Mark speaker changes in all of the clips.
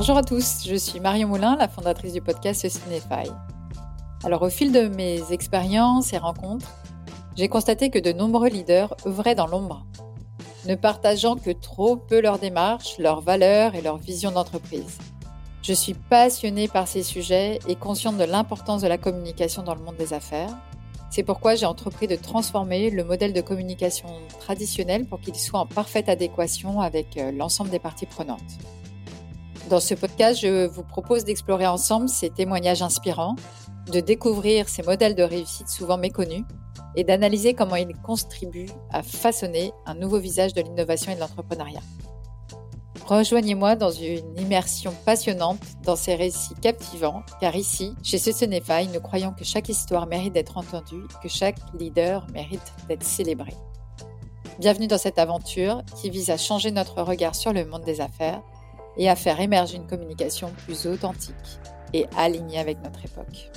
Speaker 1: Bonjour à tous, je suis Marion Moulin, la fondatrice du podcast Cinefy. Alors au fil de mes expériences et rencontres, j'ai constaté que de nombreux leaders œuvraient dans l'ombre, ne partageant que trop peu leur démarche, leurs valeurs et leur vision d'entreprise. Je suis passionnée par ces sujets et consciente de l'importance de la communication dans le monde des affaires. C'est pourquoi j'ai entrepris de transformer le modèle de communication traditionnel pour qu'il soit en parfaite adéquation avec euh, l'ensemble des parties prenantes. Dans ce podcast, je vous propose d'explorer ensemble ces témoignages inspirants, de découvrir ces modèles de réussite souvent méconnus et d'analyser comment ils contribuent à façonner un nouveau visage de l'innovation et de l'entrepreneuriat. Rejoignez-moi dans une immersion passionnante dans ces récits captivants, car ici, chez Socenify, nous croyons que chaque histoire mérite d'être entendue, que chaque leader mérite d'être célébré. Bienvenue dans cette aventure qui vise à changer notre regard sur le monde des affaires et à faire émerger une communication plus authentique et alignée avec notre époque.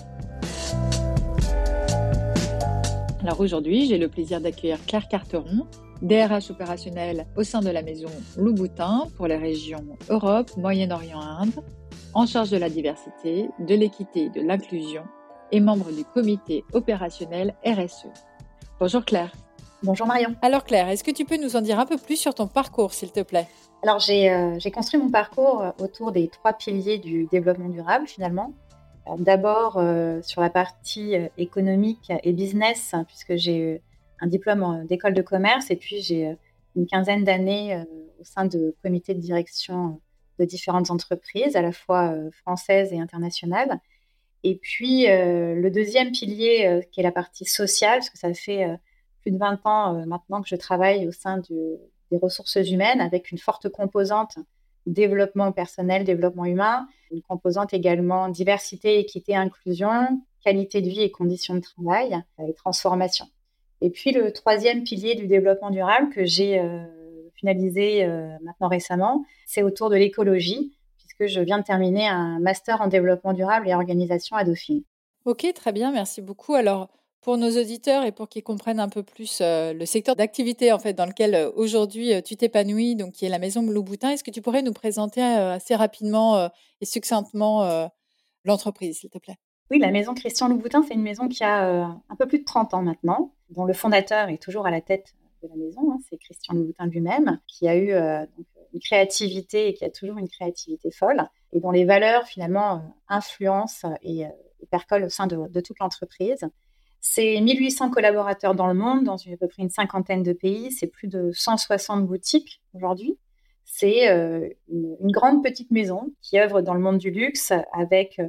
Speaker 1: Alors aujourd'hui, j'ai le plaisir d'accueillir Claire Carteron, DRH opérationnel au sein de la maison Louboutin pour les régions Europe, Moyen-Orient, Inde, en charge de la diversité, de l'équité et de l'inclusion et membre du comité opérationnel RSE. Bonjour Claire.
Speaker 2: Bonjour Marion.
Speaker 1: Alors Claire, est-ce que tu peux nous en dire un peu plus sur ton parcours, s'il te plaît?
Speaker 2: Alors j'ai euh, construit mon parcours euh, autour des trois piliers du développement durable finalement. D'abord euh, sur la partie économique et business, puisque j'ai un diplôme d'école de commerce et puis j'ai une quinzaine d'années au sein de comités de direction de différentes entreprises, à la fois françaises et internationales. Et puis le deuxième pilier, qui est la partie sociale, parce que ça fait plus de 20 ans maintenant que je travaille au sein des ressources humaines, avec une forte composante développement personnel, développement humain, une composante également diversité, équité, inclusion, qualité de vie et conditions de travail et transformation. Et puis le troisième pilier du développement durable que j'ai euh, finalisé euh, maintenant récemment, c'est autour de l'écologie, puisque je viens de terminer un master en développement durable et organisation à Dauphine.
Speaker 1: Ok, très bien, merci beaucoup. Alors, pour nos auditeurs et pour qu'ils comprennent un peu plus euh, le secteur d'activité en fait dans lequel aujourd'hui tu t'épanouis, donc qui est la maison Louboutin, est-ce que tu pourrais nous présenter assez rapidement et succinctement l'entreprise, s'il te plaît?
Speaker 2: Oui, la maison Christian Louboutin, c'est une maison qui a un peu plus de 30 ans maintenant dont le fondateur est toujours à la tête de la maison, hein, c'est Christian Louboutin lui-même, qui a eu euh, une créativité et qui a toujours une créativité folle, et dont les valeurs finalement euh, influencent et, euh, percolent au sein de, toute l'entreprise. C'est 1800 collaborateurs dans le monde, dans à peu près une cinquantaine de pays, c'est plus de 160 boutiques aujourd'hui. C'est une, une, grande petite maison qui œuvre dans le monde du luxe avec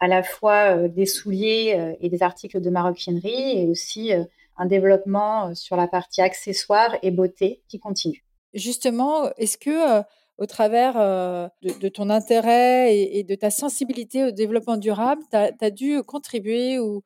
Speaker 2: à la fois des souliers et des articles de maroquinerie et aussi un développement euh, sur la partie accessoires et beauté qui continue.
Speaker 1: Justement, est-ce que euh, au travers euh, de, ton intérêt et, de ta sensibilité au développement durable, tu as, dû contribuer ou,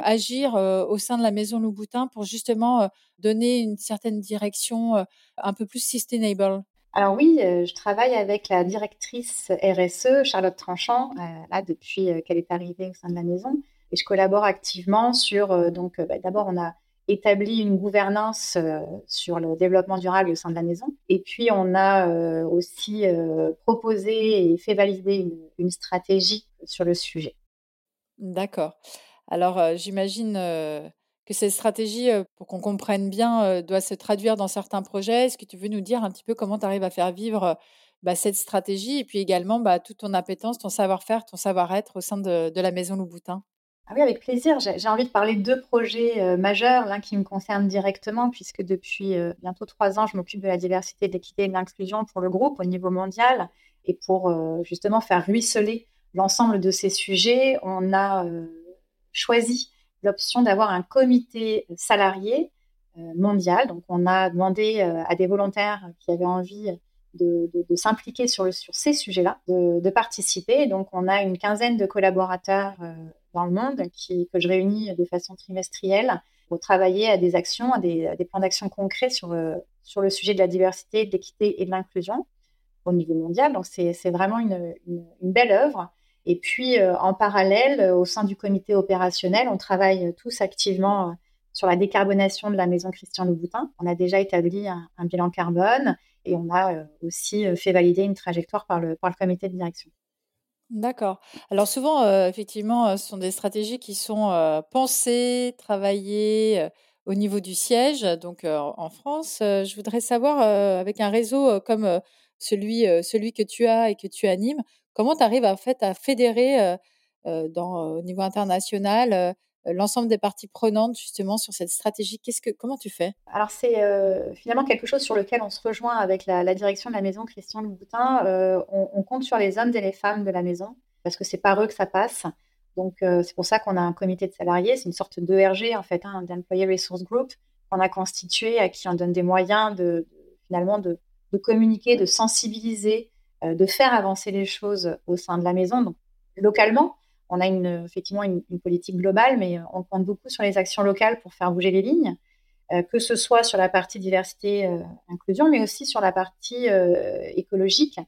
Speaker 1: agir au sein de la maison Louboutin pour justement donner une certaine direction un peu plus sustainable?
Speaker 2: Alors oui, je travaille avec la directrice RSE, Charlotte Tranchant, là depuis qu'elle est arrivée au sein de la maison. Et je collabore activement sur, donc bah, d'abord on a établi une gouvernance euh, sur le développement durable au sein de la maison. Et puis, on a aussi proposé et fait valider une, stratégie sur le sujet.
Speaker 1: D'accord. Alors, j'imagine que cette stratégie, pour qu'on comprenne bien, doit se traduire dans certains projets. Est-ce que tu veux nous dire un petit peu comment tu arrives à faire vivre bah, cette stratégie et puis également bah, toute ton appétence, ton savoir-faire, ton savoir-être au sein de, la maison Louboutin?
Speaker 2: Ah oui, avec plaisir. J'ai envie de parler de deux projets majeurs, l'un qui me concerne directement, puisque depuis bientôt trois ans, je m'occupe de la diversité, de l'équité et de l'inclusion pour le groupe au niveau mondial. Et pour justement faire ruisseler l'ensemble de ces sujets, on a choisi l'option d'avoir un comité salarié mondial. Donc, on a demandé à des volontaires qui avaient envie de, s'impliquer sur, ces sujets-là, de, participer. Donc, on a une quinzaine de collaborateurs dans le monde que je réunis de façon trimestrielle pour travailler à des actions, à des, plans d'action concrets sur, euh, sur le sujet de la diversité, de l'équité et de l'inclusion au niveau mondial. Donc, c'est vraiment une, une, belle œuvre. Et puis, euh, en parallèle, au sein du comité opérationnel, on travaille tous activement sur la décarbonation de la maison Christian Louboutin. On a déjà établi un, bilan carbone Et on a aussi fait valider une trajectoire par le, par le comité de direction.
Speaker 1: D'accord. Alors souvent, effectivement, ce sont des stratégies qui sont pensées, travaillées au niveau du siège, donc en France. je voudrais savoir, avec un réseau comme celui, celui que tu as et que tu animes, comment tu arrives en fait à fédérer dans, au niveau international l'ensemble des parties prenantes justement sur cette stratégie? Comment tu fais?
Speaker 2: Alors c'est finalement quelque chose sur lequel on se rejoint avec la, direction de la maison Christian Louboutin. On, compte sur les hommes et les femmes de la maison parce que c'est par eux que ça passe. Donc c'est pour ça qu'on a un comité de salariés, c'est une sorte d'ERG en fait, hein, d'Employee Resource Group qu'on a constitué, à qui on donne des moyens de, finalement de, communiquer, de sensibiliser, de faire avancer les choses au sein de la maison. Donc localement, on a effectivement une, politique globale, mais on compte beaucoup sur les actions locales pour faire bouger les lignes, euh, que ce soit sur la partie diversité euh, inclusion, mais aussi sur la partie euh, écologique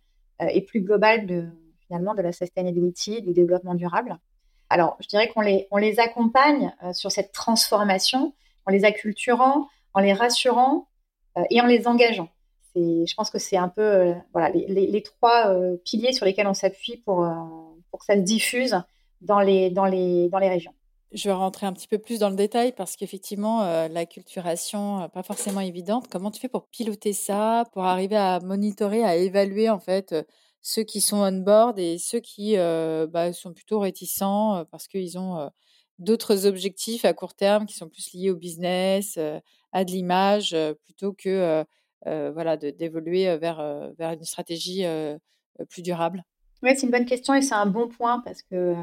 Speaker 2: et plus globale de, finalement de la sustainability, du développement durable. Alors, je dirais qu'on les, les accompagne sur cette transformation en les acculturant, en les rassurant et en les engageant. Je pense que c'est un peu voilà, les, trois piliers sur lesquels on s'appuie pour, pour que ça se diffuse dans les, dans les, dans les régions.
Speaker 1: Je vais rentrer un petit peu plus dans le détail parce qu'effectivement, euh, la culturation, euh, pas forcément évidente. Comment tu fais pour piloter ça, pour arriver à monitorer, à évaluer en fait euh, ceux qui sont on board et ceux qui bah, sont plutôt réticents parce qu'ils ont d'autres objectifs à court terme qui sont plus liés au business, à de l'image, plutôt que voilà d'évoluer vers, vers une stratégie plus durable.
Speaker 2: Oui, c'est une bonne question et c'est un bon point parce que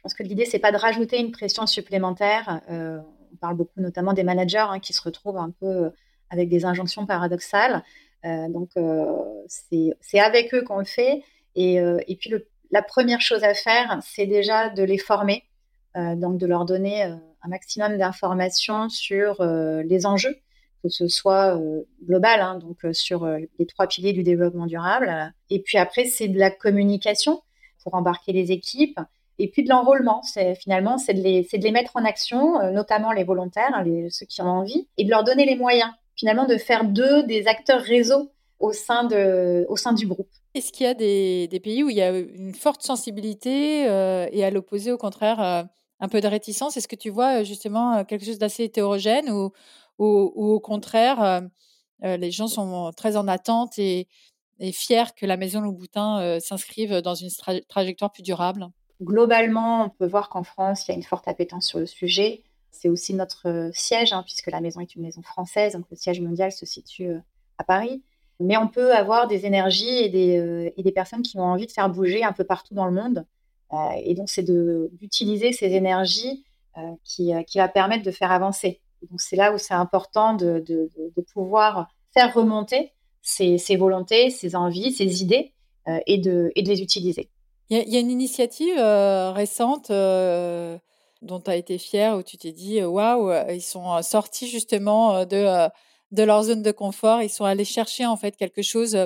Speaker 2: je pense que l'idée, c'est pas de rajouter une pression supplémentaire. Euh, on parle beaucoup notamment des managers hein, qui se retrouvent un peu euh, avec des injonctions paradoxales. Euh, donc, c'est avec eux qu'on le fait. Et, et puis, la première chose à faire, c'est déjà de les former, donc de leur donner un maximum d'informations sur les enjeux, que ce soit global, hein, donc sur les trois piliers du développement durable. Et puis après, c'est de la communication pour embarquer les équipes et puis de l'enrôlement, c'est finalement c'est de, les, mettre en action, euh, notamment les volontaires, hein, ceux qui ont envie, et de leur donner les moyens, finalement de faire d'eux des acteurs réseau au sein, du groupe.
Speaker 1: Est-ce qu'il y a des, des, pays où il y a une forte sensibilité euh, et à l'opposé, au contraire, euh, un peu de réticence? Est-ce que tu vois justement quelque chose d'assez hétérogène ou, ou, au contraire, les gens sont très en attente et, fiers que la maison Louboutin s'inscrive dans une trajectoire plus durable
Speaker 2: Globalement, on peut voir qu'en France, il y a une forte appétence sur le sujet. C'est aussi notre euh, siège, hein, puisque la maison est une maison française, donc le siège mondial se situe euh, à Paris. Mais on peut avoir des énergies et des, euh, et des, personnes qui ont envie de faire bouger un peu partout dans le monde. et donc, c'est d'utiliser ces énergies qui, qui, va permettre de faire avancer. Donc, c'est là où c'est important de, de, pouvoir faire remonter ces, ces, volontés, ces envies, ces idées et, de, et de les utiliser.
Speaker 1: Il y, a une initiative euh, récente euh, dont tu as été fière, où tu t'es dit, waouh, ils sont sortis justement de, de leur zone de confort, ils sont allés chercher en fait quelque chose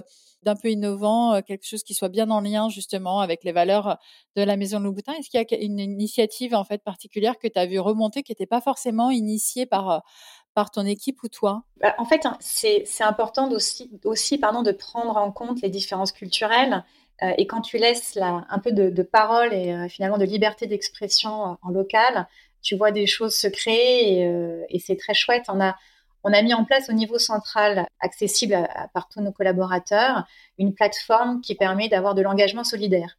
Speaker 1: d'un peu innovant, quelque chose qui soit bien en lien justement avec les valeurs de la Maison Louboutin. Est-ce qu'il y a une initiative en fait particulière que tu as vu remonter qui n'était pas forcément initiée par, par ton équipe ou toi?
Speaker 2: Bah, En fait, hein, c'est important aussi, aussi pardon, de prendre en compte les différences culturelles. Euh, et quand tu laisses un peu de, parole et euh, finalement de liberté d'expression euh, en local, tu vois des choses se créer et, c'est très chouette. On a, on a mis en place au niveau central, accessible à, par tous nos collaborateurs, une plateforme qui permet d'avoir de l'engagement solidaire.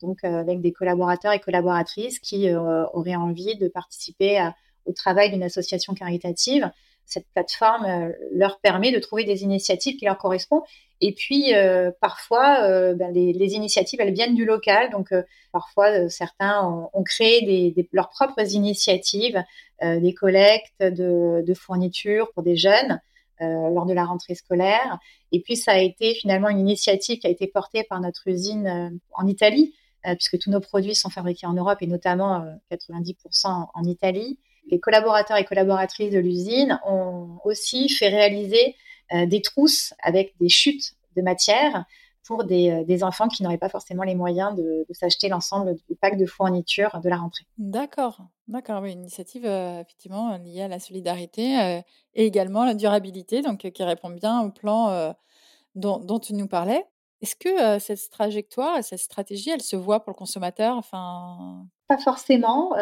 Speaker 2: Donc, avec des collaborateurs et collaboratrices qui auraient envie de participer au travail d'une association caritative cette plateforme euh, leur permet de trouver des initiatives qui leur correspondent. Et puis, euh, parfois, euh, ben, les, initiatives, elles viennent du local. Donc, parfois, certains ont, créé leurs propres initiatives, des collectes de, fournitures pour des jeunes lors de la rentrée scolaire. Et puis, ça a été finalement une initiative qui a été portée par notre usine en Italie, puisque tous nos produits sont fabriqués en Europe et notamment 90% en Italie les collaborateurs et collaboratrices de l'usine ont aussi fait réaliser euh, des trousses avec des chutes de matière pour des, euh, enfants qui n'auraient pas forcément les moyens de, s'acheter l'ensemble du pack de fournitures de la rentrée.
Speaker 1: D'accord, d'accord, oui, une initiative euh, effectivement liée à la solidarité et également à la durabilité, donc qui répond bien au plan dont, tu nous parlais. Est-ce que cette trajectoire, cette stratégie, elle se voit pour le consommateur enfin...
Speaker 2: Pas forcément,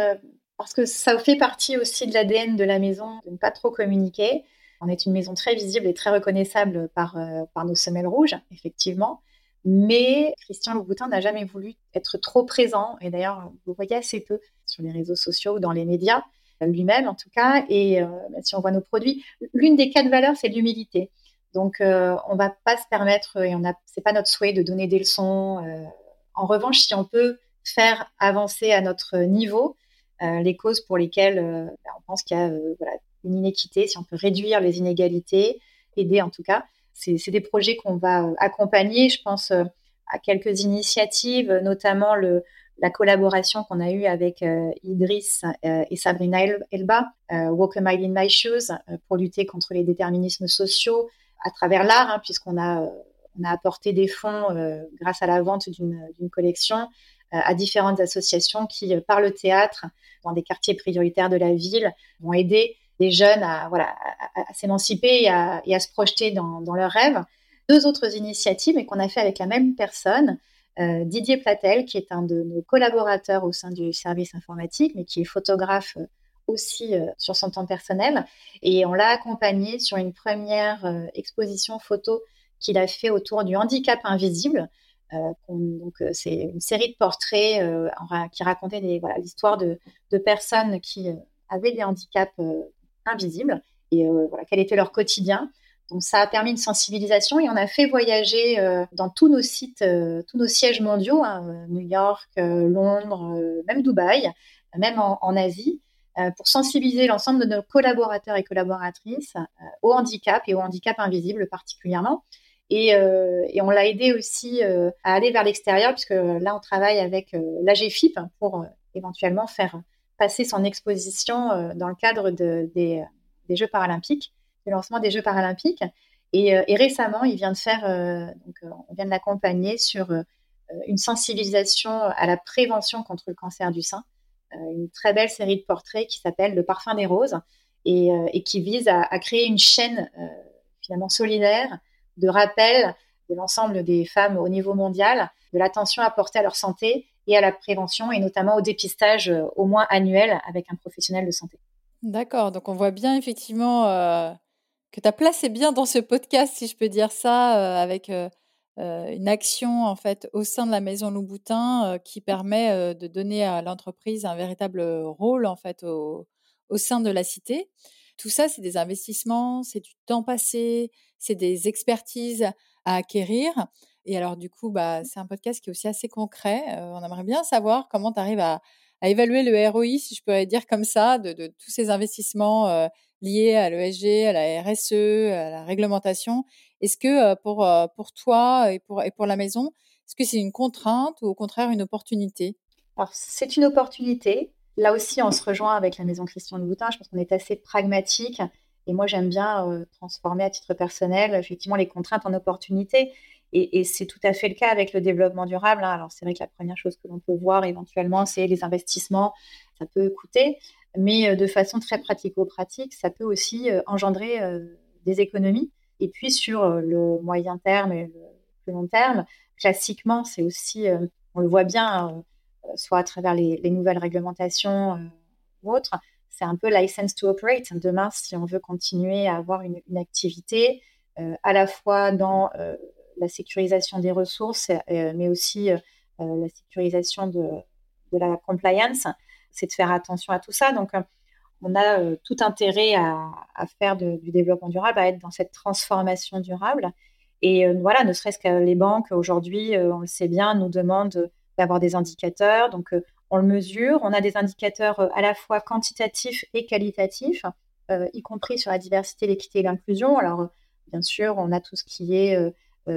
Speaker 2: parce que ça fait partie aussi de l'ADN de la maison de ne pas trop communiquer. On est une maison très visible et très reconnaissable par, par nos semelles rouges, effectivement. Mais Christian Louboutin n'a jamais voulu être trop présent. Et d'ailleurs, vous voyez assez peu sur les réseaux sociaux ou dans les médias, lui-même en tout cas. Et si on voit nos produits, l'une des quatre valeurs, c'est l'humilité. Donc, euh, on va pas se permettre, et a, c'est pas notre souhait de donner des leçons. Euh. en revanche, si on peut faire avancer à notre niveau euh, les causes pour lesquelles ben, on pense qu'il y a voilà, une inéquité, si on peut réduire les inégalités, aider en tout cas, c'est, des projets qu'on va accompagner. Je pense à quelques initiatives, notamment le, la collaboration qu'on a eue avec Idriss et Sabrina Elba, Walk a Mile in My Shoes, pour lutter contre les déterminismes sociaux, à travers l'art, hein, puisqu'on a, a apporté des fonds euh, grâce à la vente d'une collection euh, à différentes associations qui, euh, par le théâtre, dans des quartiers prioritaires de la ville, vont aider les jeunes à, voilà, à, s'émanciper et à, se projeter dans, leurs rêves. Deux autres initiatives, et qu'on a fait avec la même personne, Didier Platel, qui est un de nos collaborateurs au sein du service informatique, mais qui est photographe aussi euh, sur son temps personnel. Et on l'a accompagné sur une première euh, exposition photo qu'il a fait autour du handicap invisible. Euh, donc, c'est une série de portraits qui racontaient l'histoire de, personnes qui avaient des handicaps invisibles et voilà, quel était leur quotidien. Donc ça a permis une sensibilisation et on a fait voyager dans tous nos sites, tous nos sièges mondiaux, hein, New York, Londres, même Dubaï, même en Asie, euh, pour sensibiliser l'ensemble de nos collaborateurs et collaboratrices euh, au handicap et au handicap invisible particulièrement. Et, euh, et on l'a aidé aussi à aller vers l'extérieur, puisque là, on travaille avec l'AGFIP pour éventuellement faire son exposition dans le cadre de, des, Jeux paralympiques, du lancement des Jeux paralympiques. Et, et récemment, il vient de faire, donc, on vient de l'accompagner sur une sensibilisation à la prévention contre le cancer du sein. Euh, une très belle série de portraits qui s'appelle Le parfum des roses et, euh, qui vise à, créer une chaîne euh, finalement solidaire de rappel de l'ensemble des femmes au niveau mondial de l'attention apportée à leur santé et à la prévention et notamment au dépistage au moins annuel avec un professionnel de santé.
Speaker 1: D'accord, donc on voit bien effectivement que ta place est bien dans ce podcast, si je peux dire ça, avec euh, une action en fait au sein de la maison Louboutin euh, qui permet euh, de donner à l'entreprise un véritable rôle en fait au sein de la cité. Tout ça, c'est des investissements, c'est du temps passé, c'est des expertises à acquérir. Et alors, du coup, bah, c'est un podcast qui est aussi assez concret. on aimerait bien savoir comment tu arrives à, à, évaluer le ROI, si je peux dire comme ça, de, de tous ces investissements liés à l'ESG, à la RSE, à la réglementation, est-ce que pour, pour toi et pour, et pour la maison, est-ce que c'est une contrainte ou au contraire une opportunité?
Speaker 2: Alors, c'est une opportunité. Là aussi, on se rejoint avec la maison Christian Louboutin. Je pense qu'on est assez pragmatique. Et moi, j'aime bien euh, transformer à titre personnel, effectivement, les contraintes en opportunités. Et, c'est tout à fait le cas avec le développement durable. Hein. Alors, c'est vrai que la première chose que l'on peut voir éventuellement, c'est les investissements. Ça peut coûter. Mais de façon très pratico-pratique, ça peut aussi engendrer des économies. Et puis sur euh, le moyen terme et le, long terme, classiquement, c'est aussi, euh, on le voit bien, euh, soit à travers les, nouvelles réglementations ou autres, c'est un peu license to operate. Demain, si on veut continuer à avoir une, activité, à la fois dans la sécurisation des ressources, mais aussi la sécurisation de, de, la compliance, c'est de faire attention à tout ça. Donc, on a euh, tout intérêt à, faire du développement durable, à être dans cette transformation durable. Et euh, voilà, ne serait-ce que les banques aujourd'hui, euh, on le sait bien, nous demandent d'avoir des indicateurs. Donc, on le mesure. On a des indicateurs à la fois quantitatifs et qualitatifs, y compris sur la diversité, l'équité et l'inclusion. Alors, bien sûr, on a tout ce qui est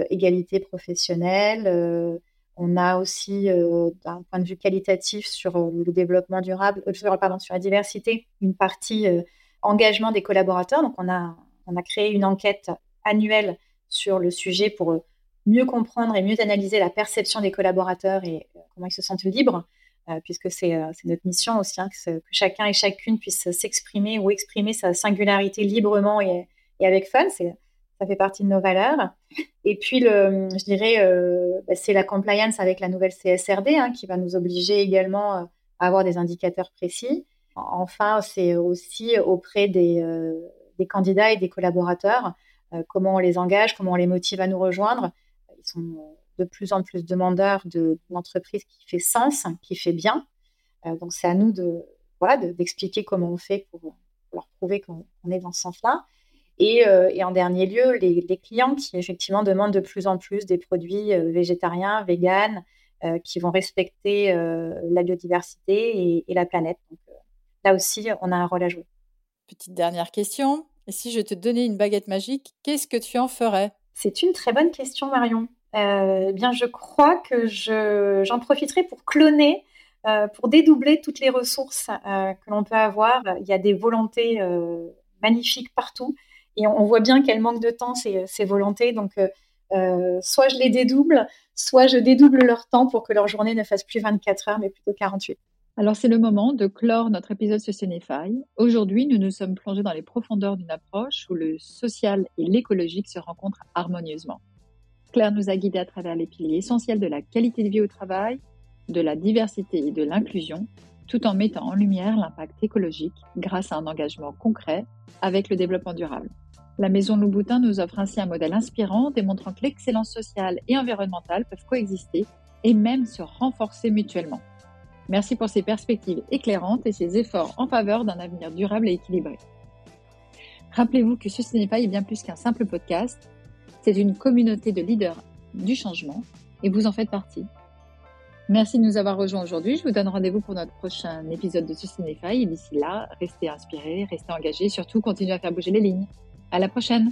Speaker 2: égalité professionnelle on a aussi, euh, d'un point de vue qualitatif sur euh, le développement durable, euh, sur, pardon, sur la diversité, une partie engagement des collaborateurs. Donc, on a, on a créé une enquête annuelle sur le sujet pour mieux comprendre et mieux analyser la perception des collaborateurs et comment ils se sentent libres, puisque c'est notre mission aussi, hein, que, chacun et chacune puisse s'exprimer ou exprimer sa singularité librement et, et avec fun. Ça fait partie de nos valeurs. Et puis, je dirais, euh, bah, c'est la compliance avec la nouvelle CSRD hein, qui va nous obliger également à avoir des indicateurs précis. Enfin, c'est aussi auprès des, des, candidats et des collaborateurs, comment on les engage, comment on les motive à nous rejoindre. Ils sont de plus en plus demandeurs d'une entreprise qui fait sens, qui fait bien. donc, c'est à nous de, voilà, d'expliquer comment on fait pour, leur prouver qu'on est dans ce sens-là. Euh, et, en dernier lieu, les, clients qui effectivement demandent de plus en plus des produits euh, végétariens, véganes, euh, qui vont respecter la biodiversité et, la planète. Donc, là aussi, on a un rôle à jouer.
Speaker 1: Petite dernière question. Et si je te donnais une baguette magique, qu'est-ce que tu en ferais?
Speaker 2: C'est une très bonne question, Marion. Eh bien, je crois que j'en profiterai pour cloner, pour dédoubler toutes les ressources que l'on peut avoir. Il y a des volontés magnifiques partout. Et on, voit bien qu'elle manque de temps, ces, volontés. Donc, euh, euh, soit je les dédouble, soit je dédouble leur temps pour que leur journée ne fasse plus 24 heures, mais plutôt 48.
Speaker 1: Alors, c'est le moment de clore notre épisode sur Senefy. Aujourd'hui, nous nous sommes plongés dans les profondeurs d'une approche où le social et l'écologique se rencontrent harmonieusement. Claire nous a guidés à travers les piliers essentiels de la qualité de vie au travail, de la diversité et de l'inclusion, tout en mettant en lumière l'impact écologique grâce à un engagement concret avec le développement durable. La Maison Louboutin nous offre ainsi un modèle inspirant démontrant que l'excellence sociale et environnementale peuvent coexister et même se renforcer mutuellement. Merci pour ces perspectives éclairantes et ces efforts en faveur d'un avenir durable et équilibré. Rappelez-vous que n'est pas bien plus qu'un simple podcast, c'est une communauté de leaders du changement et vous en faites partie. Merci de nous avoir rejoints aujourd'hui. Je vous donne rendez-vous pour notre prochain épisode de Sustainify. D'ici là, restez inspirés, restez engagés, surtout continuez à faire bouger les lignes. À la prochaine!